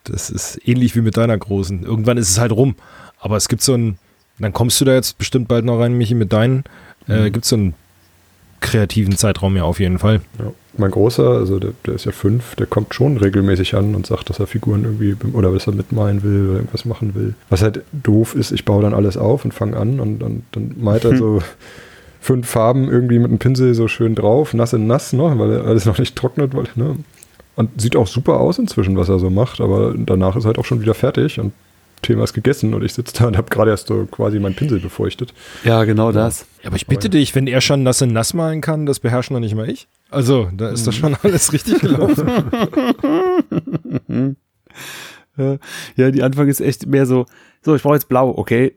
das ist ähnlich wie mit deiner Großen. Irgendwann ist es halt rum. Aber es gibt so ein, dann kommst du da jetzt bestimmt bald noch rein, Michi, mit deinen, äh, gibt es so ein kreativen Zeitraum ja auf jeden Fall. Ja. Mein Großer, also der, der, ist ja fünf, der kommt schon regelmäßig an und sagt, dass er Figuren irgendwie oder was er mitmalen will oder irgendwas machen will. Was halt doof ist, ich baue dann alles auf und fange an und, und dann malt er so fünf Farben irgendwie mit einem Pinsel so schön drauf, nass in nass noch, weil alles noch nicht trocknet. Weil, ne? Und sieht auch super aus inzwischen, was er so macht, aber danach ist halt auch schon wieder fertig und Thema ist gegessen und ich sitze da und habe gerade erst so quasi meinen Pinsel befeuchtet. Ja, genau das. Ja, aber ich bitte dich, wenn er schon nass in nass malen kann, das beherrschen doch nicht mal ich. Also, da ist das mhm. schon alles richtig gelaufen. ja, die Anfang ist echt mehr so, so, ich brauche jetzt blau, okay,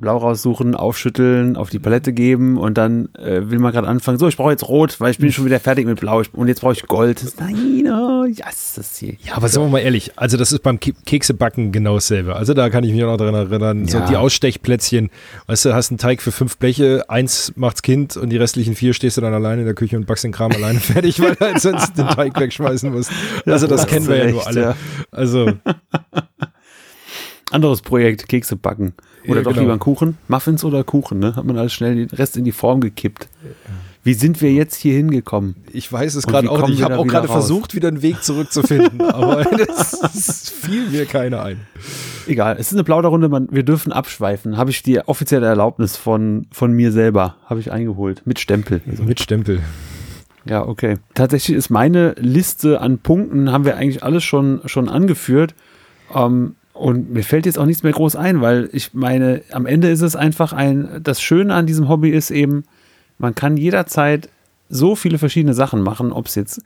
Blau raussuchen, aufschütteln, auf die Palette geben und dann äh, will man gerade anfangen, so, ich brauche jetzt Rot, weil ich bin schon wieder fertig mit Blau und jetzt brauche ich Gold. Nein, oh, yes, das hier. Ja, aber sagen wir mal ehrlich, also das ist beim Keksebacken genau dasselbe. Also da kann ich mich auch noch daran erinnern, ja. so die Ausstechplätzchen, weißt du, hast einen Teig für fünf Bleche, eins macht's Kind und die restlichen vier stehst du dann alleine in der Küche und backst den Kram alleine fertig, weil du halt sonst den Teig wegschmeißen musst. Also das, das kennen wir ja nur alle. Ja. Also anderes Projekt, Kekse backen. Oder ja, doch genau. lieber einen Kuchen? Muffins oder Kuchen, ne? Hat man alles schnell den Rest in die Form gekippt. Wie sind wir jetzt hier hingekommen? Ich weiß es gerade auch nicht. Ich habe auch gerade versucht, wieder einen Weg zurückzufinden, aber das fiel mir keiner ein. Egal, es ist eine Plauderrunde, man, wir dürfen abschweifen. Habe ich die offizielle Erlaubnis von, von mir selber, habe ich eingeholt. Mit Stempel. Also. Mit Stempel. Ja, okay. Tatsächlich ist meine Liste an Punkten, haben wir eigentlich alles schon, schon angeführt. Ähm, und mir fällt jetzt auch nichts mehr groß ein, weil ich meine, am Ende ist es einfach ein, das Schöne an diesem Hobby ist eben, man kann jederzeit so viele verschiedene Sachen machen, ob es jetzt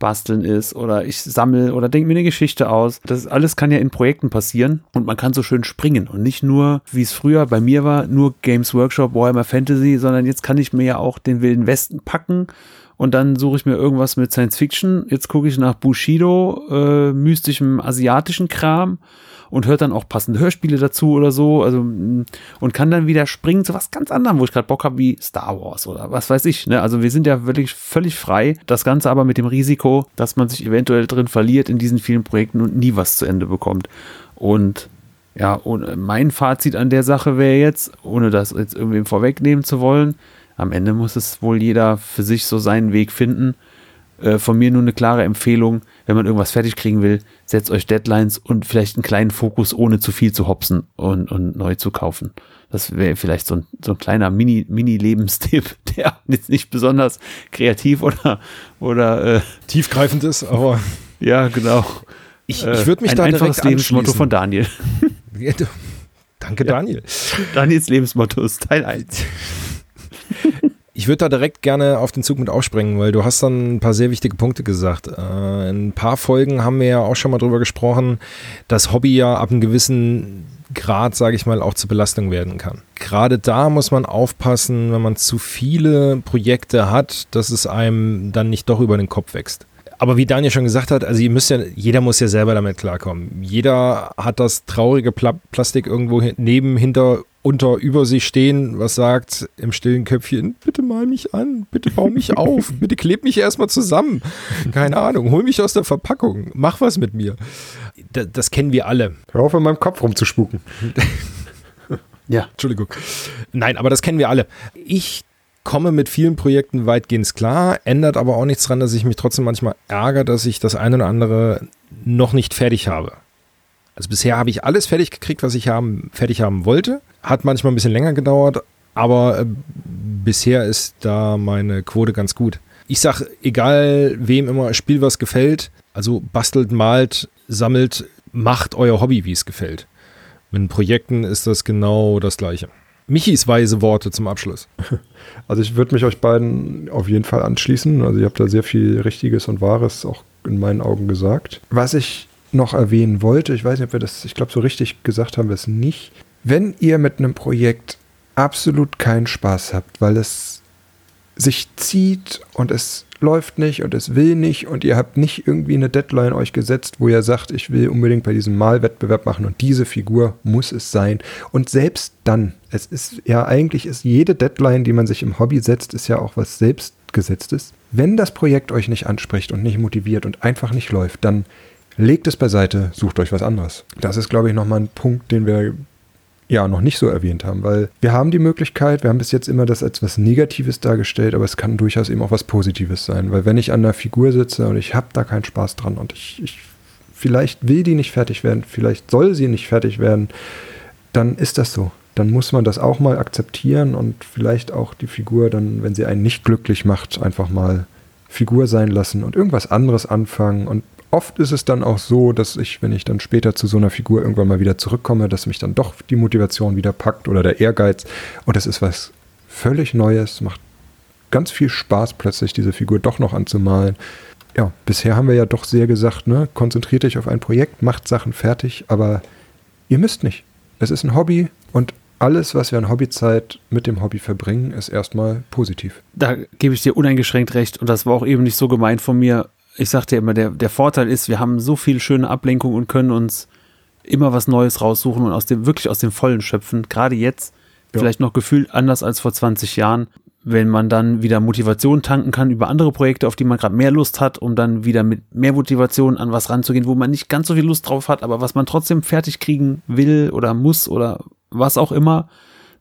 basteln ist oder ich sammle oder denke mir eine Geschichte aus. Das alles kann ja in Projekten passieren und man kann so schön springen und nicht nur, wie es früher bei mir war, nur Games Workshop, Warhammer Fantasy, sondern jetzt kann ich mir ja auch den Wilden Westen packen und dann suche ich mir irgendwas mit Science Fiction. Jetzt gucke ich nach Bushido, äh, mystischem asiatischen Kram und hört dann auch passende Hörspiele dazu oder so. Also mm, und kann dann wieder springen zu was ganz anderem, wo ich gerade Bock habe, wie Star Wars oder was weiß ich. Ne? Also wir sind ja wirklich völlig frei. Das Ganze aber mit dem Risiko, dass man sich eventuell drin verliert in diesen vielen Projekten und nie was zu Ende bekommt. Und ja, und mein Fazit an der Sache wäre jetzt, ohne das jetzt irgendwie vorwegnehmen zu wollen, am Ende muss es wohl jeder für sich so seinen Weg finden. Äh, von mir nur eine klare Empfehlung, wenn man irgendwas fertig kriegen will, setzt euch Deadlines und vielleicht einen kleinen Fokus, ohne zu viel zu hopsen und, und neu zu kaufen. Das wäre vielleicht so ein, so ein kleiner Mini-Lebenstipp, Mini der jetzt nicht besonders kreativ oder, oder äh, tiefgreifend ist, aber. Ja, genau. Ich, ich würde mich ein da einfaches Lebensmotto von Daniel. Danke, Daniel. Daniels Lebensmotto ist Teil 1. Ich würde da direkt gerne auf den Zug mit aufspringen, weil du hast dann ein paar sehr wichtige Punkte gesagt. Äh, in ein paar Folgen haben wir ja auch schon mal drüber gesprochen, dass Hobby ja ab einem gewissen Grad, sage ich mal, auch zur Belastung werden kann. Gerade da muss man aufpassen, wenn man zu viele Projekte hat, dass es einem dann nicht doch über den Kopf wächst. Aber wie Daniel schon gesagt hat, also ihr müsst ja, jeder muss ja selber damit klarkommen. Jeder hat das traurige Pla Plastik irgendwo neben, hinter unter über sich stehen, was sagt im stillen Köpfchen, bitte mal mich an, bitte bau mich auf, bitte kleb mich erstmal zusammen. Keine Ahnung, hol mich aus der Verpackung, mach was mit mir. Das, das kennen wir alle. Hör auf, in meinem Kopf rumzuspuken. ja. Entschuldigung. Nein, aber das kennen wir alle. Ich komme mit vielen Projekten weitgehend klar, ändert aber auch nichts daran, dass ich mich trotzdem manchmal ärgere, dass ich das eine oder andere noch nicht fertig habe. Also bisher habe ich alles fertig gekriegt, was ich haben, fertig haben wollte. Hat manchmal ein bisschen länger gedauert, aber äh, bisher ist da meine Quote ganz gut. Ich sage, egal wem immer Spiel was gefällt, also bastelt, malt, sammelt, macht euer Hobby, wie es gefällt. Mit Projekten ist das genau das Gleiche. Michis weise Worte zum Abschluss. Also ich würde mich euch beiden auf jeden Fall anschließen. Also ihr habt da sehr viel Richtiges und Wahres auch in meinen Augen gesagt. Was ich noch erwähnen wollte, ich weiß nicht, ob wir das, ich glaube, so richtig gesagt haben wir es nicht. Wenn ihr mit einem Projekt absolut keinen Spaß habt, weil es sich zieht und es läuft nicht und es will nicht und ihr habt nicht irgendwie eine Deadline euch gesetzt, wo ihr sagt, ich will unbedingt bei diesem Malwettbewerb machen und diese Figur muss es sein. Und selbst dann, es ist ja eigentlich ist jede Deadline, die man sich im Hobby setzt, ist ja auch was selbstgesetztes. Wenn das Projekt euch nicht anspricht und nicht motiviert und einfach nicht läuft, dann legt es beiseite, sucht euch was anderes. Das ist, glaube ich, nochmal ein Punkt, den wir ja noch nicht so erwähnt haben, weil wir haben die Möglichkeit, wir haben bis jetzt immer das als was Negatives dargestellt, aber es kann durchaus eben auch was Positives sein, weil wenn ich an einer Figur sitze und ich habe da keinen Spaß dran und ich, ich vielleicht will die nicht fertig werden, vielleicht soll sie nicht fertig werden, dann ist das so. Dann muss man das auch mal akzeptieren und vielleicht auch die Figur dann, wenn sie einen nicht glücklich macht, einfach mal Figur sein lassen und irgendwas anderes anfangen und oft ist es dann auch so, dass ich, wenn ich dann später zu so einer Figur irgendwann mal wieder zurückkomme, dass mich dann doch die Motivation wieder packt oder der Ehrgeiz. Und das ist was völlig Neues, macht ganz viel Spaß plötzlich, diese Figur doch noch anzumalen. Ja, bisher haben wir ja doch sehr gesagt, ne, konzentriert euch auf ein Projekt, macht Sachen fertig, aber ihr müsst nicht. Es ist ein Hobby und alles, was wir an Hobbyzeit mit dem Hobby verbringen, ist erstmal positiv. Da gebe ich dir uneingeschränkt recht und das war auch eben nicht so gemeint von mir ich sagte immer, der, der Vorteil ist, wir haben so viel schöne Ablenkung und können uns immer was Neues raussuchen und aus dem, wirklich aus dem Vollen schöpfen. Gerade jetzt, ja. vielleicht noch gefühlt anders als vor 20 Jahren, wenn man dann wieder Motivation tanken kann über andere Projekte, auf die man gerade mehr Lust hat, um dann wieder mit mehr Motivation an was ranzugehen, wo man nicht ganz so viel Lust drauf hat, aber was man trotzdem fertig kriegen will oder muss oder was auch immer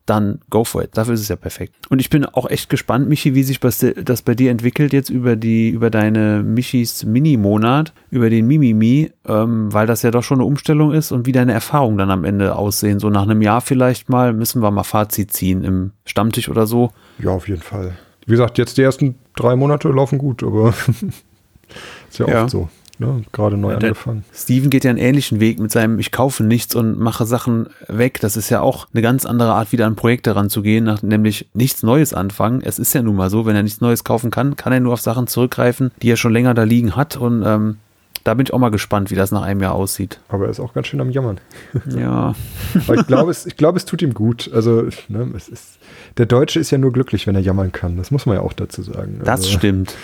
dann go for it. Dafür ist es ja perfekt. Und ich bin auch echt gespannt, Michi, wie sich das bei dir entwickelt jetzt über die, über deine Michis Mini-Monat, über den Mimimi, ähm, weil das ja doch schon eine Umstellung ist und wie deine Erfahrungen dann am Ende aussehen. So nach einem Jahr vielleicht mal müssen wir mal Fazit ziehen im Stammtisch oder so. Ja, auf jeden Fall. Wie gesagt, jetzt die ersten drei Monate laufen gut, aber ist ja, ja oft so. Ne? Gerade neu ja, angefangen. Steven geht ja einen ähnlichen Weg mit seinem Ich kaufe nichts und mache Sachen weg. Das ist ja auch eine ganz andere Art, wieder an Projekte ranzugehen, nach, nämlich nichts Neues anfangen. Es ist ja nun mal so, wenn er nichts Neues kaufen kann, kann er nur auf Sachen zurückgreifen, die er schon länger da liegen hat. Und ähm, da bin ich auch mal gespannt, wie das nach einem Jahr aussieht. Aber er ist auch ganz schön am Jammern. Ja. Aber ich glaube, es, glaub, es tut ihm gut. Also, ne, es ist, der Deutsche ist ja nur glücklich, wenn er jammern kann. Das muss man ja auch dazu sagen. Das also, stimmt.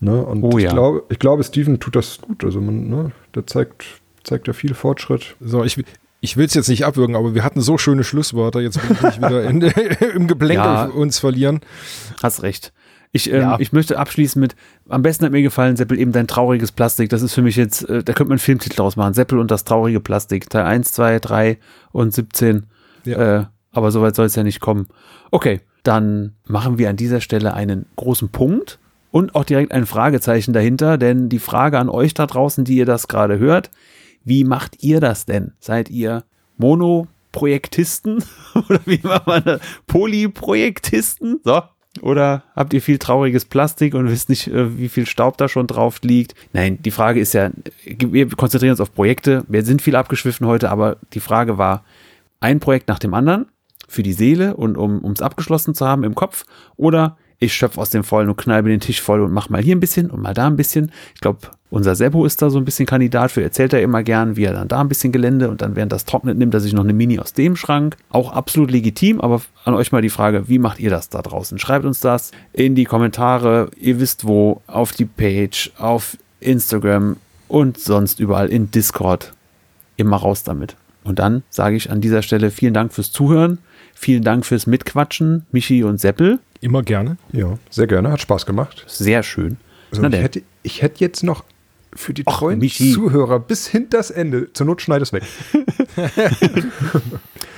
Ne? Und oh, ich, ja. glaube, ich glaube, Steven tut das gut. Also man, ne, der zeigt, zeigt ja viel Fortschritt. So, ich, ich will es jetzt nicht abwürgen, aber wir hatten so schöne Schlussworte. Jetzt will ich mich wieder in, im Geblänkel ja, uns verlieren. Hast recht. Ich, ähm, ja. ich möchte abschließen mit, am besten hat mir gefallen, Seppel, eben dein trauriges Plastik. Das ist für mich jetzt, äh, da könnte man einen Filmtitel ausmachen. Seppel und das traurige Plastik. Teil 1, 2, 3 und 17. Ja. Äh, aber soweit soll es ja nicht kommen. Okay, dann machen wir an dieser Stelle einen großen Punkt und auch direkt ein Fragezeichen dahinter, denn die Frage an euch da draußen, die ihr das gerade hört, wie macht ihr das denn? Seid ihr Monoprojektisten oder wie macht man das? Polyprojektisten? So. Oder habt ihr viel trauriges Plastik und wisst nicht, äh, wie viel Staub da schon drauf liegt? Nein, die Frage ist ja, wir konzentrieren uns auf Projekte. Wir sind viel abgeschwiffen heute, aber die Frage war, ein Projekt nach dem anderen für die Seele und um es abgeschlossen zu haben im Kopf oder ich schöpfe aus dem Vollen und knalbe den Tisch voll und mach mal hier ein bisschen und mal da ein bisschen. Ich glaube, unser Sebo ist da so ein bisschen Kandidat für. Erzählt er immer gern, wie er dann da ein bisschen Gelände und dann während das trocknet, nimmt er sich noch eine Mini aus dem Schrank. Auch absolut legitim, aber an euch mal die Frage, wie macht ihr das da draußen? Schreibt uns das in die Kommentare. Ihr wisst wo, auf die Page, auf Instagram und sonst überall in Discord. Immer raus damit. Und dann sage ich an dieser Stelle vielen Dank fürs Zuhören. Vielen Dank fürs Mitquatschen, Michi und Seppel. Immer gerne. Ja, sehr gerne. Hat Spaß gemacht. Sehr schön. Also ich, hätte, ich hätte jetzt noch für die Och, treuen Michi. Zuhörer bis hinters Ende. Zur Not schneid es weg.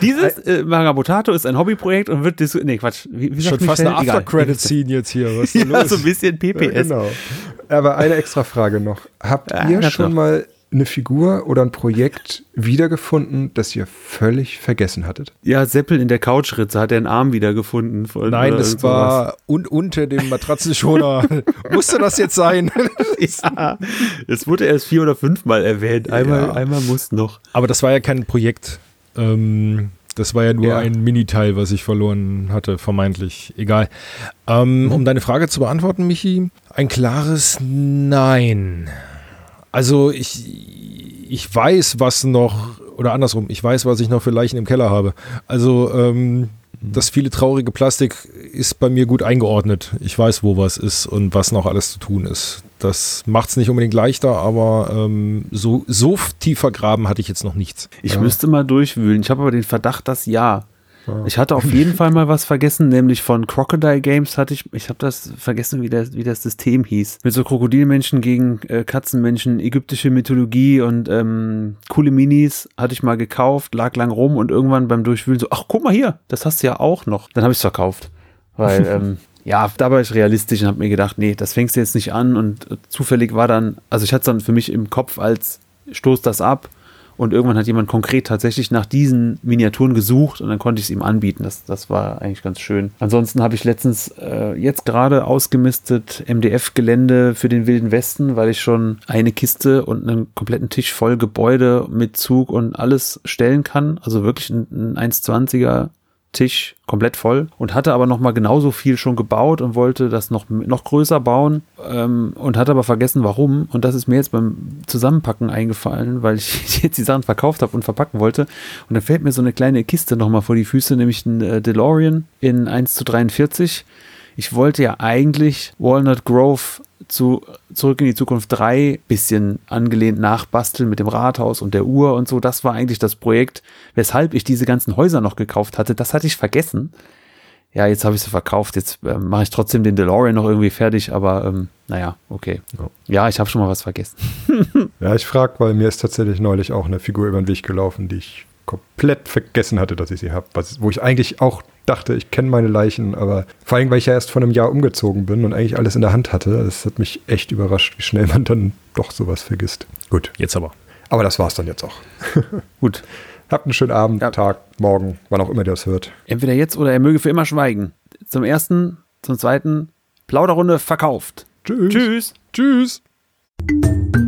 Dieses äh, Magabotato ist ein Hobbyprojekt und wird Nee, Quatsch. Wie, wie Schon fast eine After-Credit-Scene jetzt hier. Was ja, los? so ein bisschen PPS. Ja, genau. Aber eine extra Frage noch. Habt ja, ihr schon noch. mal eine Figur oder ein Projekt wiedergefunden, das ihr völlig vergessen hattet? Ja, Seppel in der Couchritze hat er einen Arm wiedergefunden. Von, Nein, das äh, war un unter dem Matratzenschoner. Musste das jetzt sein? ja, es wurde erst vier oder fünfmal erwähnt. Einmal, ja. einmal muss noch. Aber das war ja kein Projekt. Ähm, das war ja nur ja. ein Miniteil, was ich verloren hatte, vermeintlich. Egal. Ähm, mhm. Um deine Frage zu beantworten, Michi, ein klares Nein. Also ich, ich weiß, was noch, oder andersrum, ich weiß, was ich noch für Leichen im Keller habe. Also ähm, mhm. das viele traurige Plastik ist bei mir gut eingeordnet. Ich weiß, wo was ist und was noch alles zu tun ist. Das macht es nicht unbedingt leichter, aber ähm, so, so tief vergraben hatte ich jetzt noch nichts. Ich ja. müsste mal durchwühlen. Ich habe aber den Verdacht, dass ja. Ah. Ich hatte auf jeden Fall mal was vergessen, nämlich von Crocodile Games hatte ich, ich habe das vergessen, wie, der, wie das System hieß. Mit so Krokodilmenschen gegen äh, Katzenmenschen, ägyptische Mythologie und ähm, coole Minis hatte ich mal gekauft, lag lang rum und irgendwann beim Durchwühlen so, ach guck mal hier, das hast du ja auch noch. Dann habe ich es verkauft. Weil, ähm, ja, da war ich realistisch und habe mir gedacht, nee, das fängst du jetzt nicht an. Und äh, zufällig war dann, also ich hatte es dann für mich im Kopf als stoß das ab. Und irgendwann hat jemand konkret tatsächlich nach diesen Miniaturen gesucht und dann konnte ich es ihm anbieten. Das, das war eigentlich ganz schön. Ansonsten habe ich letztens äh, jetzt gerade ausgemistet MDF-Gelände für den Wilden Westen, weil ich schon eine Kiste und einen kompletten Tisch voll Gebäude mit Zug und alles stellen kann. Also wirklich ein, ein 1,20er Tisch komplett voll und hatte aber noch mal genauso viel schon gebaut und wollte das noch, noch größer bauen ähm, und hatte aber vergessen, warum. Und das ist mir jetzt beim Zusammenpacken eingefallen, weil ich jetzt die Sachen verkauft habe und verpacken wollte. Und dann fällt mir so eine kleine Kiste noch mal vor die Füße, nämlich ein äh, DeLorean in 1 zu 43. Ich wollte ja eigentlich Walnut Grove zu Zurück in die Zukunft 3 bisschen angelehnt nachbasteln mit dem Rathaus und der Uhr und so. Das war eigentlich das Projekt, weshalb ich diese ganzen Häuser noch gekauft hatte. Das hatte ich vergessen. Ja, jetzt habe ich sie verkauft. Jetzt äh, mache ich trotzdem den DeLorean noch irgendwie fertig, aber ähm, naja, okay. Ja, ja ich habe schon mal was vergessen. ja, ich frage, weil mir ist tatsächlich neulich auch eine Figur über den Weg gelaufen, die ich komplett vergessen hatte, dass ich sie habe. Wo ich eigentlich auch dachte, ich kenne meine Leichen, aber vor allem, weil ich ja erst vor einem Jahr umgezogen bin und eigentlich alles in der Hand hatte. Das hat mich echt überrascht, wie schnell man dann doch sowas vergisst. Gut. Jetzt aber. Aber das war's dann jetzt auch. Gut. Habt einen schönen Abend, ja. Tag, morgen, wann auch immer ihr das hört. Entweder jetzt oder er möge für immer schweigen. Zum ersten, zum zweiten, Plauderrunde verkauft. Tschüss. Tschüss. Tschüss.